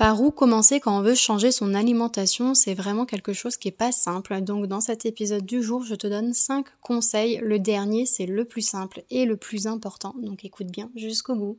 Par où commencer quand on veut changer son alimentation C'est vraiment quelque chose qui est pas simple. Donc dans cet épisode du jour, je te donne 5 conseils. Le dernier, c'est le plus simple et le plus important. Donc écoute bien jusqu'au bout.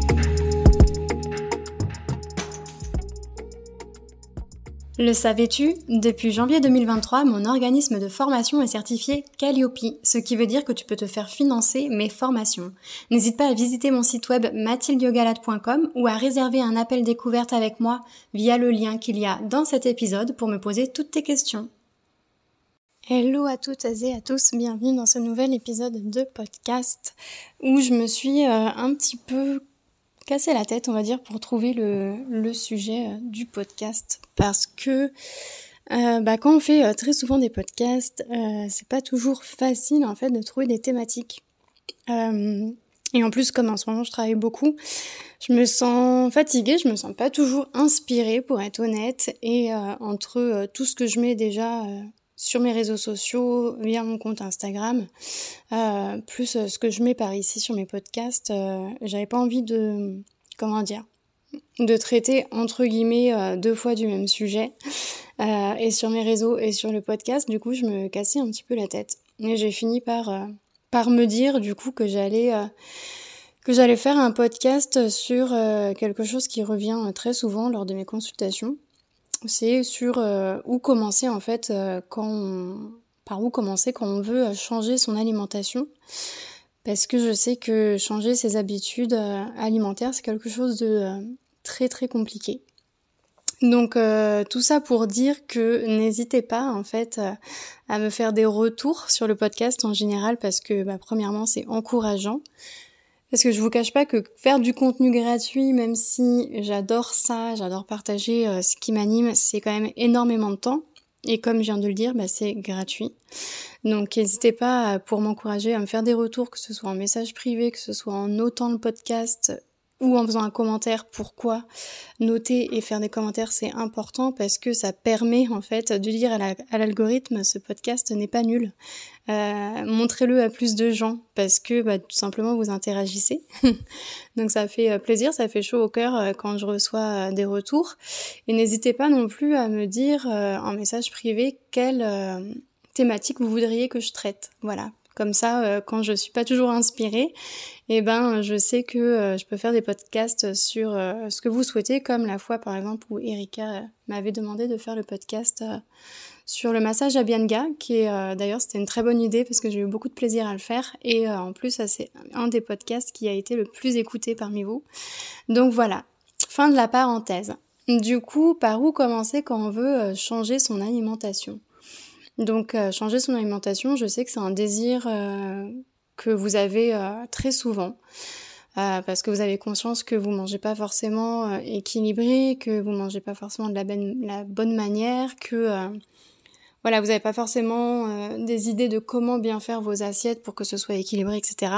Le savais-tu? Depuis janvier 2023, mon organisme de formation est certifié Calliope, ce qui veut dire que tu peux te faire financer mes formations. N'hésite pas à visiter mon site web mathildiogalade.com ou à réserver un appel découverte avec moi via le lien qu'il y a dans cet épisode pour me poser toutes tes questions. Hello à toutes et à tous, bienvenue dans ce nouvel épisode de podcast où je me suis euh, un petit peu casser la tête, on va dire, pour trouver le, sujet euh, du podcast. Parce que euh, bah, quand on fait euh, très souvent des podcasts, c'est pas toujours facile en fait de trouver des thématiques. et en plus, comme en ce moment je travaille beaucoup, je me sens fatiguée, je me sens pas toujours inspirée pour être honnête. Et entre tout ce que je mets déjà sur mes réseaux sociaux, via mon compte Instagram, euh, plus euh, ce que je mets par ici sur mes podcasts, euh, j'avais pas envie de, comment dire, de traiter entre guillemets deux fois du même sujet. et sur mes réseaux et sur le podcast, du coup, je me cassais un petit peu la tête. Et j'ai fini par, par me dire, du coup, que j'allais que j'allais faire un podcast sur quelque chose qui revient très souvent lors de mes consultations, c'est sur euh, où commencer en fait euh, quand par où commencer quand on veut euh, changer son alimentation parce que je sais que changer ses habitudes alimentaires c'est quelque chose de très très compliqué. Donc tout ça pour dire que n'hésitez pas en fait à me faire des retours sur le podcast en général parce que bah, premièrement c'est encourageant. Parce que je vous cache pas que faire du contenu gratuit, même si j'adore ça, j'adore partager euh, ce qui m'anime, c'est quand même énormément de temps. Et comme je viens de le dire, bah, c'est gratuit. Donc n'hésitez pas pour m'encourager à me faire des retours, que ce soit en message privé, que ce soit en notant le podcast ou en faisant un commentaire. Pourquoi noter et faire des commentaires, c'est important parce que ça permet en fait de dire à l'algorithme ce podcast n'est pas nul. Euh, montrez-le à plus de gens parce que bah, tout simplement vous interagissez. Donc ça fait euh, plaisir, ça fait chaud au cœur euh, quand je reçois des retours. Et n'hésitez pas non plus à me dire en message privé quelle thématique vous voudriez que je traite. Voilà, comme ça, euh, quand je suis pas toujours inspirée, eh ben, je sais que euh, je peux faire des podcasts sur euh, ce que vous souhaitez, comme la fois par exemple où Erika m'avait demandé de faire le podcast sur le massage à Bianga, qui est d'ailleurs c'était une très bonne idée parce que j'ai eu beaucoup de plaisir à le faire et en plus c'est un des podcasts qui a été le plus écouté parmi vous. Donc voilà, fin de la parenthèse. Du coup, par où commencer quand on veut changer son alimentation? Donc euh, changer son alimentation, je sais que c'est un désir euh, que vous avez euh, très souvent. parce que vous avez conscience que vous mangez pas forcément équilibré, que vous mangez pas forcément de la, la bonne manière, que voilà, vous n'avez pas forcément des idées de comment bien faire vos assiettes pour que ce soit équilibré, etc.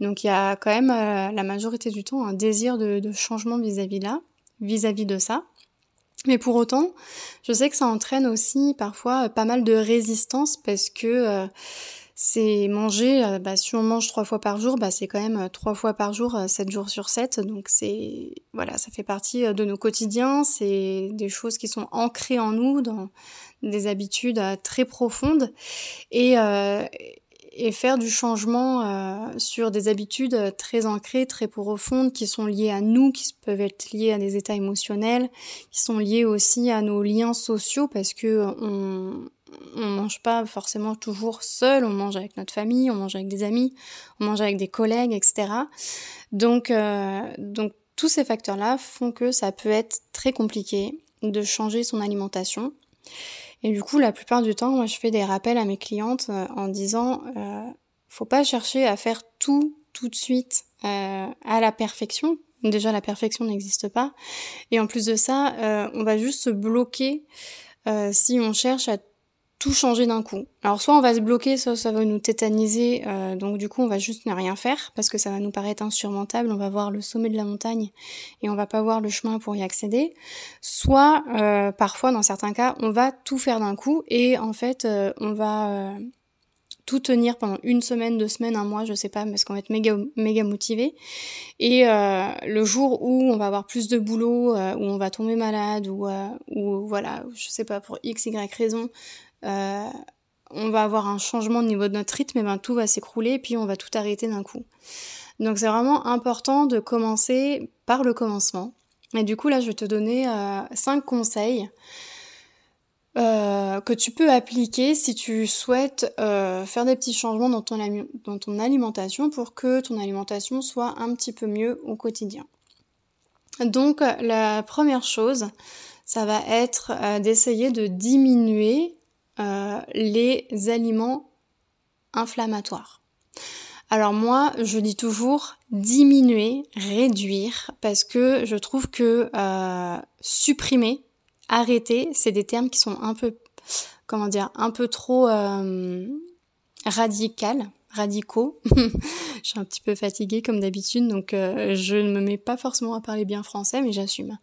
Donc il y a quand même la majorité du temps un désir de, de changement vis-à-vis là, vis-à-vis de ça. Mais pour autant, je sais que ça entraîne aussi parfois euh, pas mal de résistance parce que euh, c'est manger, euh, bah, si on mange trois fois par jour, bah, c'est quand même trois fois par jour, sept jours sur sept. Donc c'est voilà, ça fait partie de nos quotidiens, c'est des choses qui sont ancrées en nous, dans des habitudes très profondes. Et, et faire du changement euh, sur des habitudes euh, très ancrées, très profondes, qui sont liées à nous, qui peuvent être liées à des états émotionnels, qui sont liées aussi à nos liens sociaux, parce que on, on mange pas forcément toujours seul, on mange avec notre famille, on mange avec des amis, on mange avec des collègues, etc. Donc, euh, donc tous ces facteurs-là font que ça peut être très compliqué de changer son alimentation. Et du coup, la plupart du temps, moi, je fais des rappels à mes clientes euh, en disant, euh, faut pas chercher à faire tout tout de suite euh, à la perfection. Déjà, la perfection n'existe pas. Et en plus de ça, euh, on va juste se bloquer euh, si on cherche à tout changer d'un coup. Alors soit on va se bloquer, soit ça va nous tétaniser, euh, donc du coup on va juste ne rien faire parce que ça va nous paraître insurmontable, on va voir le sommet de la montagne et on va pas voir le chemin pour y accéder. Soit euh, parfois dans certains cas on va tout faire d'un coup et en fait euh, on va tout tenir pendant une semaine, deux semaines, un mois, je sais pas, parce qu'on va être méga méga motivé. Et le jour où on va avoir plus de boulot, où on va tomber malade, ou, ou voilà, je sais pas pour x y raison, euh, on va avoir un changement au niveau de notre rythme, et ben tout va s'écrouler et puis on va tout arrêter d'un coup. Donc c'est vraiment important de commencer par le commencement. Et du coup là, je vais te donner euh, cinq conseils euh, que tu peux appliquer si tu souhaites faire des petits changements dans ton, dans ton alimentation pour que ton alimentation soit un petit peu mieux au quotidien. Donc la première chose, ça va être d'essayer de diminuer euh, les aliments inflammatoires. Alors moi, je dis toujours diminuer, réduire, parce que je trouve que euh, supprimer, arrêter, c'est des termes qui sont un peu, comment dire, un peu trop euh, radicales radicaux. je suis un petit peu fatiguée comme d'habitude, donc euh, je ne me mets pas forcément à parler bien français, mais j'assume.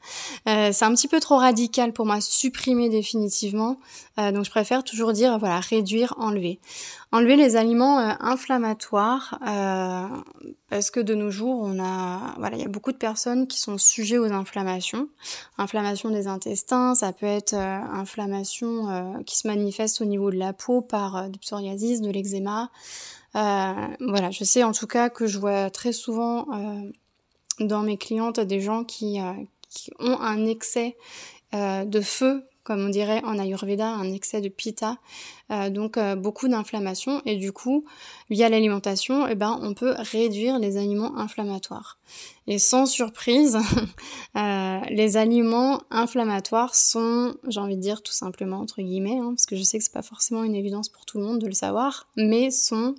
Euh, c'est un petit peu trop radical pour moi, supprimer définitivement. Euh, donc je préfère toujours dire, voilà, réduire, enlever. Enlever les aliments inflammatoires, parce que de nos jours, on a, voilà, il y a beaucoup de personnes qui sont sujets aux inflammations. Inflammation des intestins, ça peut être inflammation qui se manifeste au niveau de la peau par du psoriasis, de l'eczéma. Euh, voilà, je sais en tout cas que je vois très souvent euh, dans mes clientes des gens qui, euh, qui ont un excès de feu comme on dirait en Ayurveda, un excès de pitta, euh, donc euh, beaucoup d'inflammation et du coup, via l'alimentation, eh ben, on peut réduire les aliments inflammatoires. Et sans surprise, euh, les aliments inflammatoires sont, j'ai envie de dire tout simplement entre guillemets, hein, parce que je sais que c'est pas forcément une évidence pour tout le monde de le savoir, mais sont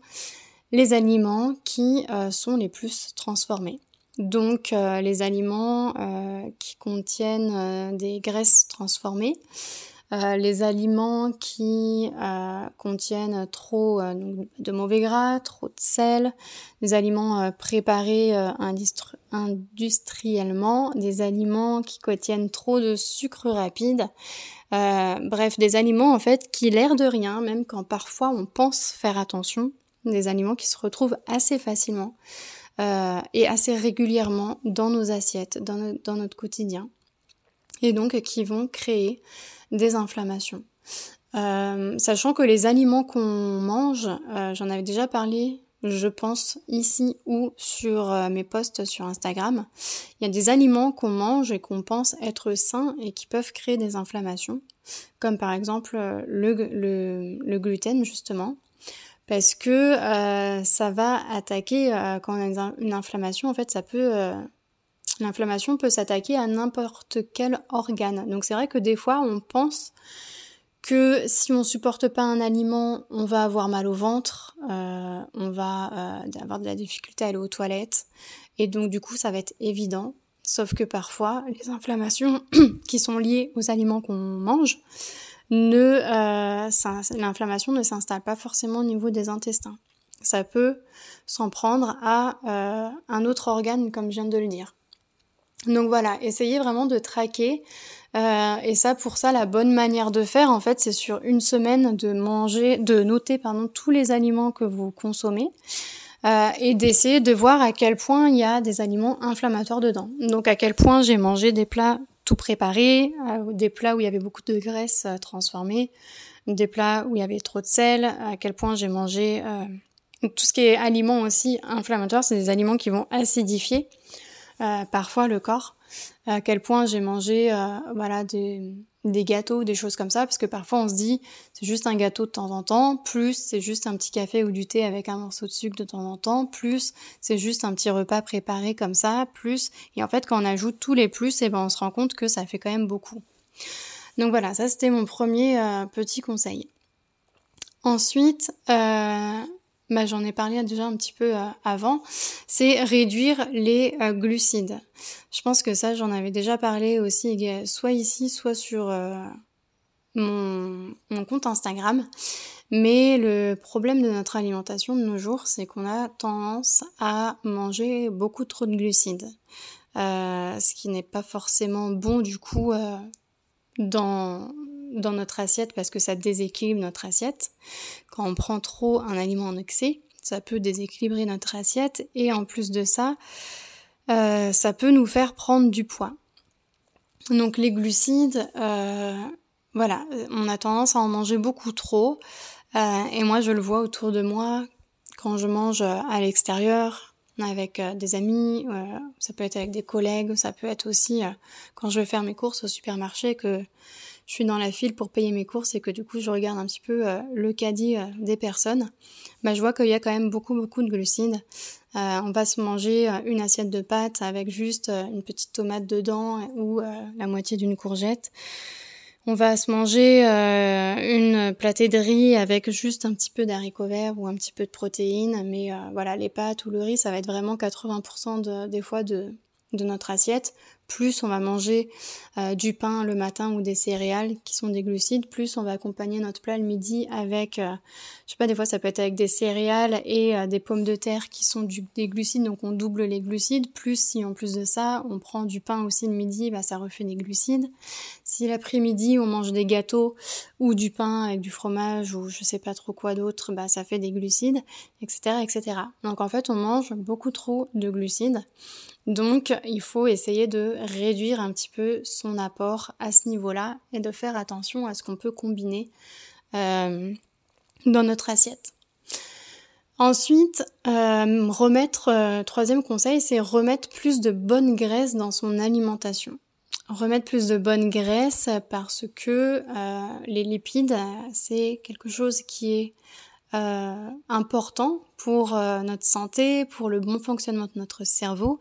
les aliments qui sont les plus transformés. Donc euh, les aliments euh, qui contiennent euh, des graisses transformées, les aliments qui contiennent trop de mauvais gras, trop de sel, des aliments préparés industriellement, des aliments qui contiennent trop de sucre rapide, bref, des aliments en fait qui l'air de rien, même quand parfois on pense faire attention, des aliments qui se retrouvent assez facilement euh, et assez régulièrement dans nos assiettes, dans, notre quotidien, et donc qui vont créer des inflammations. Euh, sachant que les aliments qu'on mange, euh, j'en avais déjà parlé, je pense, ici ou sur mes posts sur Instagram, il y a des aliments qu'on mange et qu'on pense être sains et qui peuvent créer des inflammations, comme par exemple le, le, le gluten justement parce que euh, ça va attaquer euh, quand on a une inflammation en fait ça peut euh, l'inflammation peut s'attaquer à n'importe quel organe. Donc c'est vrai que des fois on pense que si on supporte pas un aliment on va avoir mal au ventre on va avoir de la difficulté à aller aux toilettes. Et donc du coup ça va être évident. Sauf que parfois les inflammations qui sont liées aux aliments qu'on mange ne euh, l'inflammation ne s'installe pas forcément au niveau des intestins. Ça peut s'en prendre à euh, un autre organe, comme je viens de le dire. Donc voilà, essayez vraiment de traquer. Euh, et ça, pour ça, la bonne manière de faire, en fait, c'est sur une semaine de manger, de noter pardon tous les aliments que vous consommez. Et d'essayer de voir à quel point il y a des aliments inflammatoires dedans. Donc à quel point j'ai mangé des plats tout préparé, euh, des plats où il y avait beaucoup de graisse euh, transformée, des plats où il y avait trop de sel, à quel point j'ai mangé euh, tout ce qui est aliments aussi inflammatoires, c'est des aliments qui vont acidifier parfois le corps. à quel point j'ai mangé voilà des, des gâteaux, des choses comme ça, parce que parfois on se dit c'est juste un gâteau de temps en temps, plus c'est juste un petit café ou du thé avec un morceau de sucre de temps en temps, plus c'est juste un petit repas préparé comme ça, plus et en fait quand on ajoute tous les plus, et eh ben on se rend compte que ça fait quand même beaucoup. Donc voilà, ça c'était mon premier euh, petit conseil. Ensuite, euh, bah, j'en ai parlé déjà un petit peu euh, avant, c'est réduire les euh, glucides. Je pense que ça, j'en avais déjà parlé aussi, soit ici, soit sur euh, mon, mon, compte Instagram. Mais le problème de notre alimentation de nos jours, c'est qu'on a tendance à manger beaucoup trop de glucides. ce qui n'est pas forcément bon du coup dans, dans notre assiette parce que ça déséquilibre notre assiette. Quand on prend trop un aliment en excès, ça peut déséquilibrer notre assiette et en plus de ça, euh, ça peut nous faire prendre du poids. Donc les glucides, euh, voilà, on a tendance à en manger beaucoup trop. Euh, et moi, je le vois autour de moi quand je mange à l'extérieur, avec des amis, ça peut être avec des collègues, ça peut être aussi quand je vais faire mes courses au supermarché que je suis dans la file pour payer mes courses et que du coup je regarde un petit peu euh, le caddie euh, des personnes, bah, je vois qu'il y a quand même beaucoup beaucoup de glucides. Euh, on va se manger une assiette de pâtes avec juste une petite tomate dedans ou la moitié d'une courgette. On va se manger une platée de riz avec juste un petit peu d'haricots verts ou un petit peu de protéines, mais voilà, les pâtes ou le riz, ça va être vraiment 80% de, des fois de notre assiette, plus on va manger euh, du pain le matin ou des céréales qui sont des glucides, plus on va accompagner notre plat le midi avec, euh, je sais pas, des fois ça peut être avec des céréales et euh, des pommes de terre qui sont des glucides, donc on double les glucides, plus si en plus de ça on prend du pain aussi le midi, bah ça refait des glucides. Si l'après-midi on mange des gâteaux ou du pain avec du fromage ou je sais pas trop quoi d'autre, bah ça fait des glucides, etc., etc. Donc en fait on mange beaucoup trop de glucides. Donc il faut essayer de réduire un petit peu son apport à ce niveau-là et de faire attention à ce qu'on peut combiner euh, dans notre assiette. Ensuite, euh, remettre, euh, troisième conseil, c'est remettre plus de bonne graisse dans son alimentation. Remettre plus de bonne graisse parce que les lipides, c'est quelque chose qui est important pour notre santé, pour le bon fonctionnement de notre cerveau.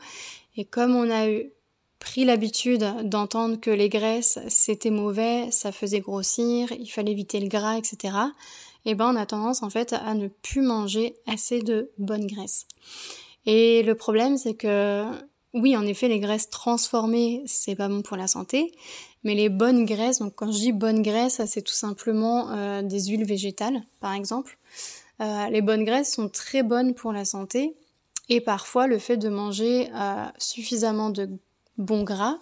Et comme on a eu pris l'habitude d'entendre que les graisses c'était mauvais, ça faisait grossir, il fallait éviter le gras, etc. Et eh ben on a tendance en fait à ne plus manger assez de bonnes graisses. Et le problème c'est que oui en effet les graisses transformées c'est pas bon pour la santé, mais les bonnes graisses, donc quand je dis bonnes graisses, c'est tout simplement euh, des huiles végétales par exemple. Euh, les bonnes graisses sont très bonnes pour la santé et parfois le fait de manger euh, suffisamment de bon gras,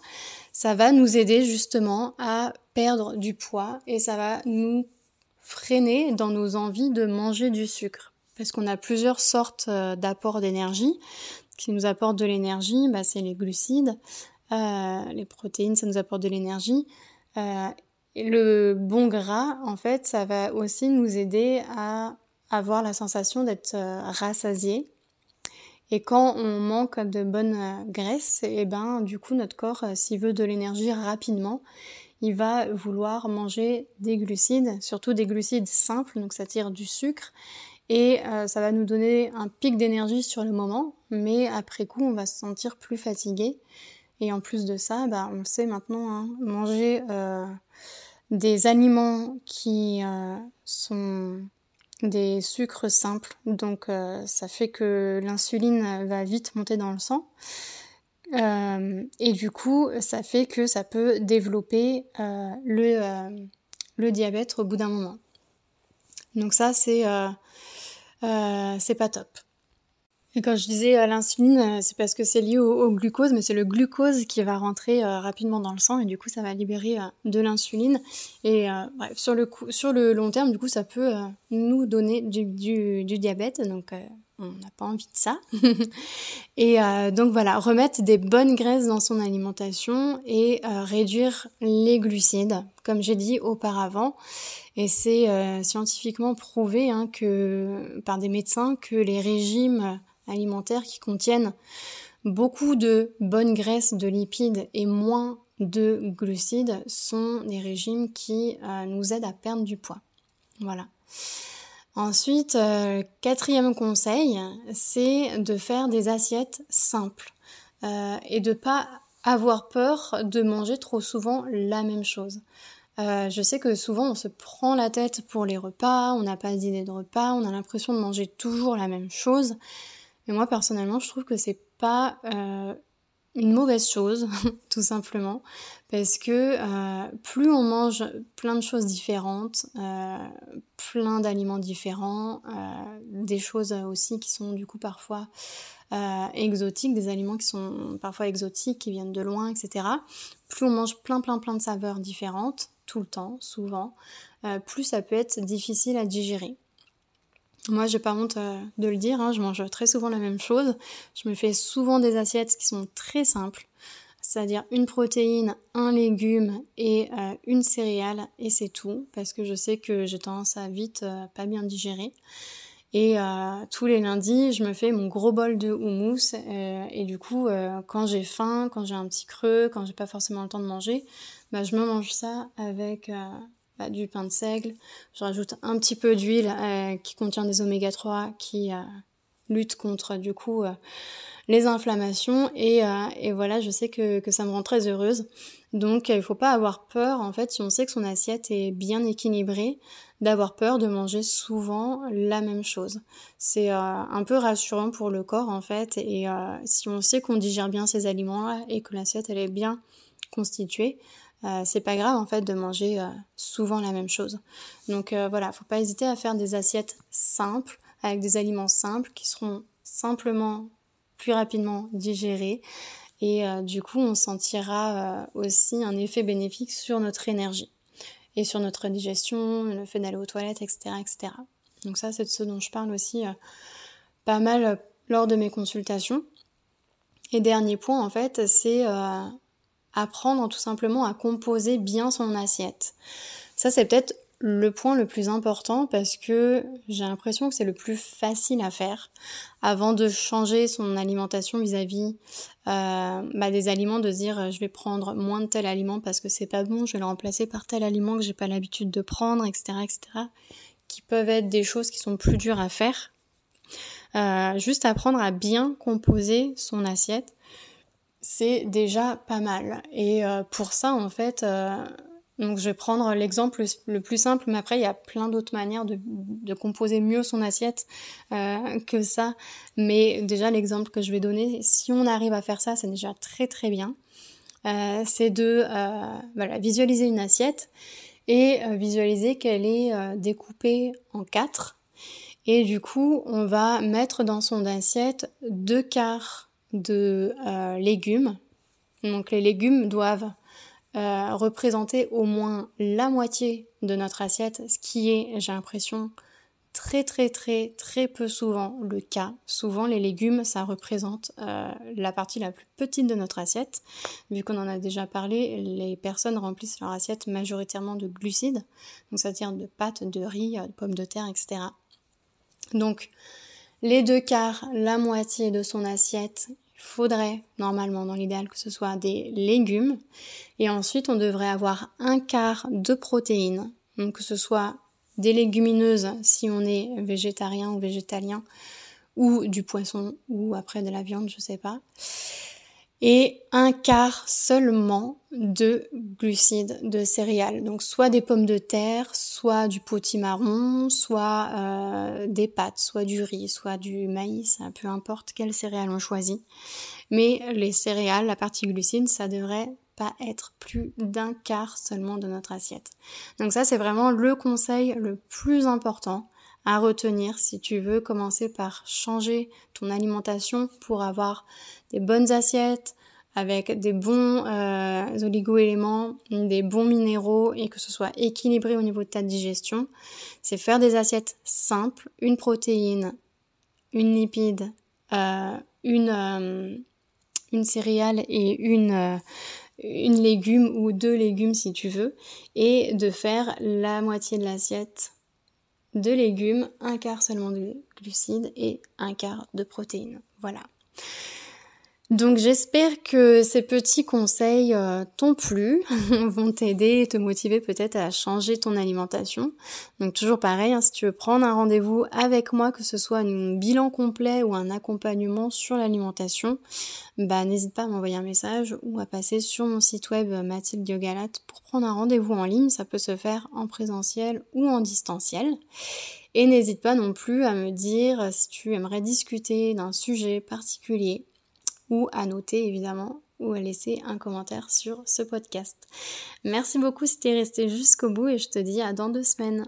ça va nous aider justement à perdre du poids et ça va nous freiner dans nos envies de manger du sucre. Parce qu'on a plusieurs sortes euh, d'apports d'énergie. qui nous apportent de l'énergie, bah, c'est les glucides, euh, les protéines, ça nous apporte de l'énergie. Euh, le bon gras, en fait, ça va aussi nous aider à avoir la sensation d'être rassasié et quand on manque de bonne euh, graisse, et eh ben du coup notre corps, euh, s'il veut de l'énergie rapidement, il va vouloir manger des glucides, surtout des glucides simples, donc ça tire du sucre, et euh, ça va nous donner un pic d'énergie sur le moment, mais après coup on va se sentir plus fatigué. Et en plus de ça, bah, on sait maintenant hein, manger des aliments qui sont des sucres simples. Donc euh, ça fait que l'insuline va vite monter dans le sang. Euh, et du coup, ça fait que ça peut développer euh, le, le, diabète au bout d'un moment. Donc ça, c'est c'est pas top. Et quand je disais euh, l'insuline, euh, c'est parce que c'est lié au, glucose, mais c'est le glucose qui va rentrer euh, rapidement dans le sang et du coup ça va libérer de l'insuline. Et sur le, long terme, du coup, ça peut nous donner du, diabète, on n'a pas envie de ça. et donc voilà, remettre des bonnes graisses dans son alimentation et réduire les glucides, comme j'ai dit auparavant. Et c'est scientifiquement prouvé hein, que par des médecins que les régimes alimentaires qui contiennent beaucoup de bonnes graisses, de lipides et moins de glucides sont des régimes qui euh, nous aident à perdre du poids. Voilà. Ensuite, euh, quatrième conseil, c'est de faire des assiettes simples euh, et de pas avoir peur de manger trop souvent la même chose. je sais que souvent on se prend la tête pour les repas, on n'a pas d'idée de repas, on a l'impression de manger toujours la même chose. Mais moi personnellement, je trouve que c'est pas une mauvaise chose, tout simplement, parce que euh, plus on mange plein de choses différentes, euh, plein d'aliments différents, euh, des choses aussi qui sont du coup parfois exotiques, des aliments qui sont parfois exotiques, qui viennent de loin, etc. Plus on mange plein plein plein de saveurs différentes, tout le temps, souvent, plus ça peut être difficile à digérer. Moi, j'ai pas honte euh, de le dire, hein, je mange très souvent la même chose. Je me fais souvent des assiettes qui sont très simples, c'est-à-dire une protéine, un légume et euh, une céréale, et c'est tout, parce que je sais que j'ai tendance à vite euh, pas bien digérer. Et tous les lundis, je me fais mon gros bol de houmous. et du coup, quand j'ai faim, quand j'ai un petit creux, quand j'ai pas forcément le temps de manger, bah, je me mange ça avec du pain de seigle. Je rajoute un petit peu d'huile euh, qui contient des oméga 3 qui euh, luttent contre du coup euh, les inflammations. Et, et, voilà je sais que, ça me rend très heureuse. Donc il faut pas avoir peur en fait si on sait que son assiette est bien équilibrée d'avoir peur de manger souvent la même chose. C'est un peu rassurant pour le corps en fait. Et si on sait qu'on digère bien ces aliments là et que l'assiette elle est bien constituée euh, c'est pas grave en fait de manger euh, souvent la même chose. Donc euh, voilà, faut pas hésiter à faire des assiettes simples avec des aliments simples qui seront simplement plus rapidement digérés et du coup on sentira aussi un effet bénéfique sur notre énergie et sur notre digestion, le fait d'aller aux toilettes, etc., etc. Donc ça c'est de ce dont je parle aussi pas mal lors de mes consultations. Et dernier point en fait, c'est apprendre tout simplement à composer bien son assiette. Ça, c'est peut-être le point le plus important parce que j'ai l'impression que c'est le plus facile à faire avant de changer son alimentation vis-à-vis euh, bah, des aliments, de dire je vais prendre moins de tel aliment parce que c'est pas bon, je vais le remplacer par tel aliment que j'ai pas l'habitude de prendre, etc., etc., qui peuvent être des choses qui sont plus dures à faire. Euh, juste apprendre à bien composer son assiette c'est déjà pas mal. Et euh, pour ça, en fait, euh, je vais prendre l'exemple le plus simple, mais après, il y a plein d'autres manières de, composer mieux son assiette euh, que ça. Mais déjà, l'exemple que je vais donner, si on arrive à faire ça, c'est déjà très très bien. c'est de visualiser une assiette et visualiser qu'elle est découpée en quatre. Et du coup, on va mettre dans son assiette deux quarts de euh, légumes. Donc les légumes doivent euh, représenter au moins la moitié de notre assiette, ce qui est, j'ai l'impression, très très très très peu souvent le cas. Souvent les légumes, ça représente euh, la partie la plus petite de notre assiette. Vu qu'on en a déjà parlé, les personnes remplissent leur assiette majoritairement de glucides, donc c'est-à-dire de pâtes, de riz, de pommes de terre, etc. Donc les deux quarts, la moitié de son assiette faudrait normalement dans l'idéal que ce soit des légumes. Et ensuite on devrait avoir un quart de protéines. Donc que ce soit des légumineuses si on est végétarien ou végétalien ou du poisson ou après de la viande je sais pas et un quart seulement de glucides de céréales. Donc soit des pommes de terre, soit du potimarron, soit euh, des pâtes, soit du riz, soit du maïs, peu importe quelles céréales on choisit. Mais les céréales, la partie glucides, ça devrait pas être plus d'un quart seulement de notre assiette. Donc ça c'est vraiment le conseil le plus important à retenir si tu veux commencer par changer ton alimentation pour avoir des bonnes assiettes avec des bons euh, oligo-éléments, des bons minéraux et que ce soit équilibré au niveau de ta digestion. C'est faire des assiettes simples, une protéine, une lipide, euh, une, euh, une céréale et une, une légume ou deux légumes si tu veux et de faire la moitié de l'assiette de légumes, un quart seulement de glucides et un quart de protéines. Voilà. Donc j'espère que ces petits conseils euh, t'ont plu, vont t'aider et te motiver peut-être à changer ton alimentation. Donc toujours pareil, hein, si tu veux prendre un rendez-vous avec moi, que ce soit un bilan complet ou un accompagnement sur l'alimentation, bah n'hésite pas à m'envoyer un message ou à passer sur mon site web euh, Mathilde Yogalat pour prendre un rendez-vous en ligne. Ça peut se faire en présentiel ou en distanciel. Et n'hésite pas non plus à me dire si tu aimerais discuter d'un sujet particulier ou à noter évidemment ou à laisser un commentaire sur ce podcast. Merci beaucoup si t'es resté jusqu'au bout et je te dis à dans deux semaines.